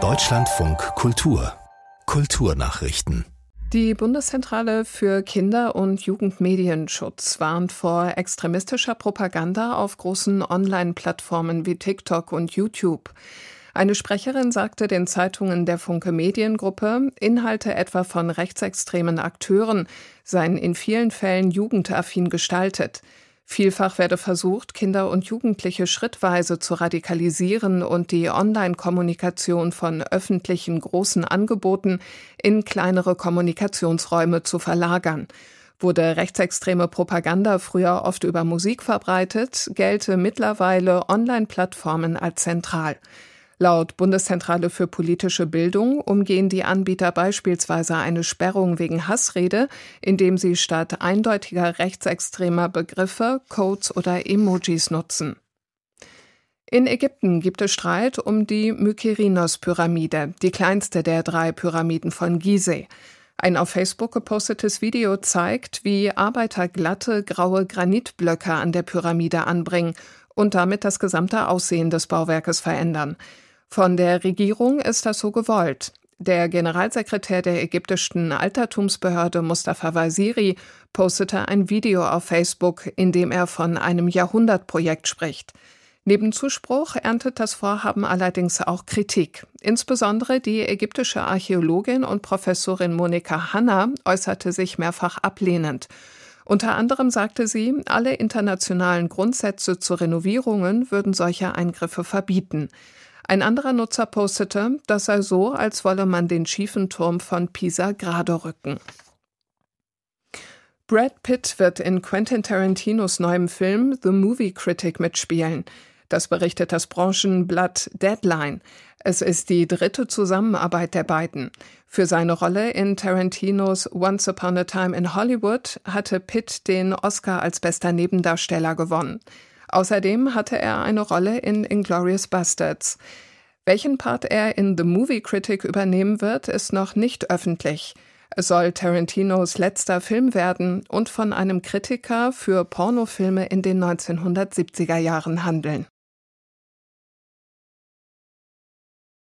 Deutschlandfunk Kultur Kulturnachrichten die Bundeszentrale für Kinder- und Jugendmedienschutz warnt vor extremistischer Propaganda auf großen Online-Plattformen wie TikTok und YouTube. Eine Sprecherin sagte den Zeitungen der Funke Mediengruppe, Inhalte etwa von rechtsextremen Akteuren seien in vielen Fällen jugendaffin gestaltet. Vielfach werde versucht, Kinder und Jugendliche schrittweise zu radikalisieren und die Online-Kommunikation von öffentlichen großen Angeboten in kleinere Kommunikationsräume zu verlagern. Wurde rechtsextreme Propaganda früher oft über Musik verbreitet, gelte mittlerweile Online-Plattformen als zentral. Laut Bundeszentrale für politische Bildung umgehen die Anbieter beispielsweise eine Sperrung wegen Hassrede, indem sie statt eindeutiger rechtsextremer Begriffe Codes oder Emojis nutzen. In Ägypten gibt es Streit um die Mykerinos-Pyramide, die kleinste der drei Pyramiden von Gizeh. Ein auf Facebook gepostetes Video zeigt, wie Arbeiter glatte graue Granitblöcke an der Pyramide anbringen und damit das gesamte Aussehen des Bauwerkes verändern. Von der Regierung ist das so gewollt. Der Generalsekretär der ägyptischen Altertumsbehörde Mustafa Waziri postete ein Video auf Facebook, in dem er von einem Jahrhundertprojekt spricht. Neben Zuspruch erntet das Vorhaben allerdings auch Kritik. Insbesondere die ägyptische Archäologin und Professorin Monika Hanna äußerte sich mehrfach ablehnend. Unter anderem sagte sie, alle internationalen Grundsätze zu Renovierungen würden solche Eingriffe verbieten. Ein anderer Nutzer postete, das sei so, als wolle man den schiefen Turm von Pisa gerade rücken. Brad Pitt wird in Quentin Tarantinos neuem Film The Movie Critic mitspielen. Das berichtet das Branchenblatt Deadline. Es ist die dritte Zusammenarbeit der beiden. Für seine Rolle in Tarantinos Once Upon a Time in Hollywood hatte Pitt den Oscar als bester Nebendarsteller gewonnen. Außerdem hatte er eine Rolle in Inglorious Bastards. Welchen Part er in The Movie Critic übernehmen wird, ist noch nicht öffentlich. Es soll Tarantinos letzter Film werden und von einem Kritiker für Pornofilme in den 1970er Jahren handeln.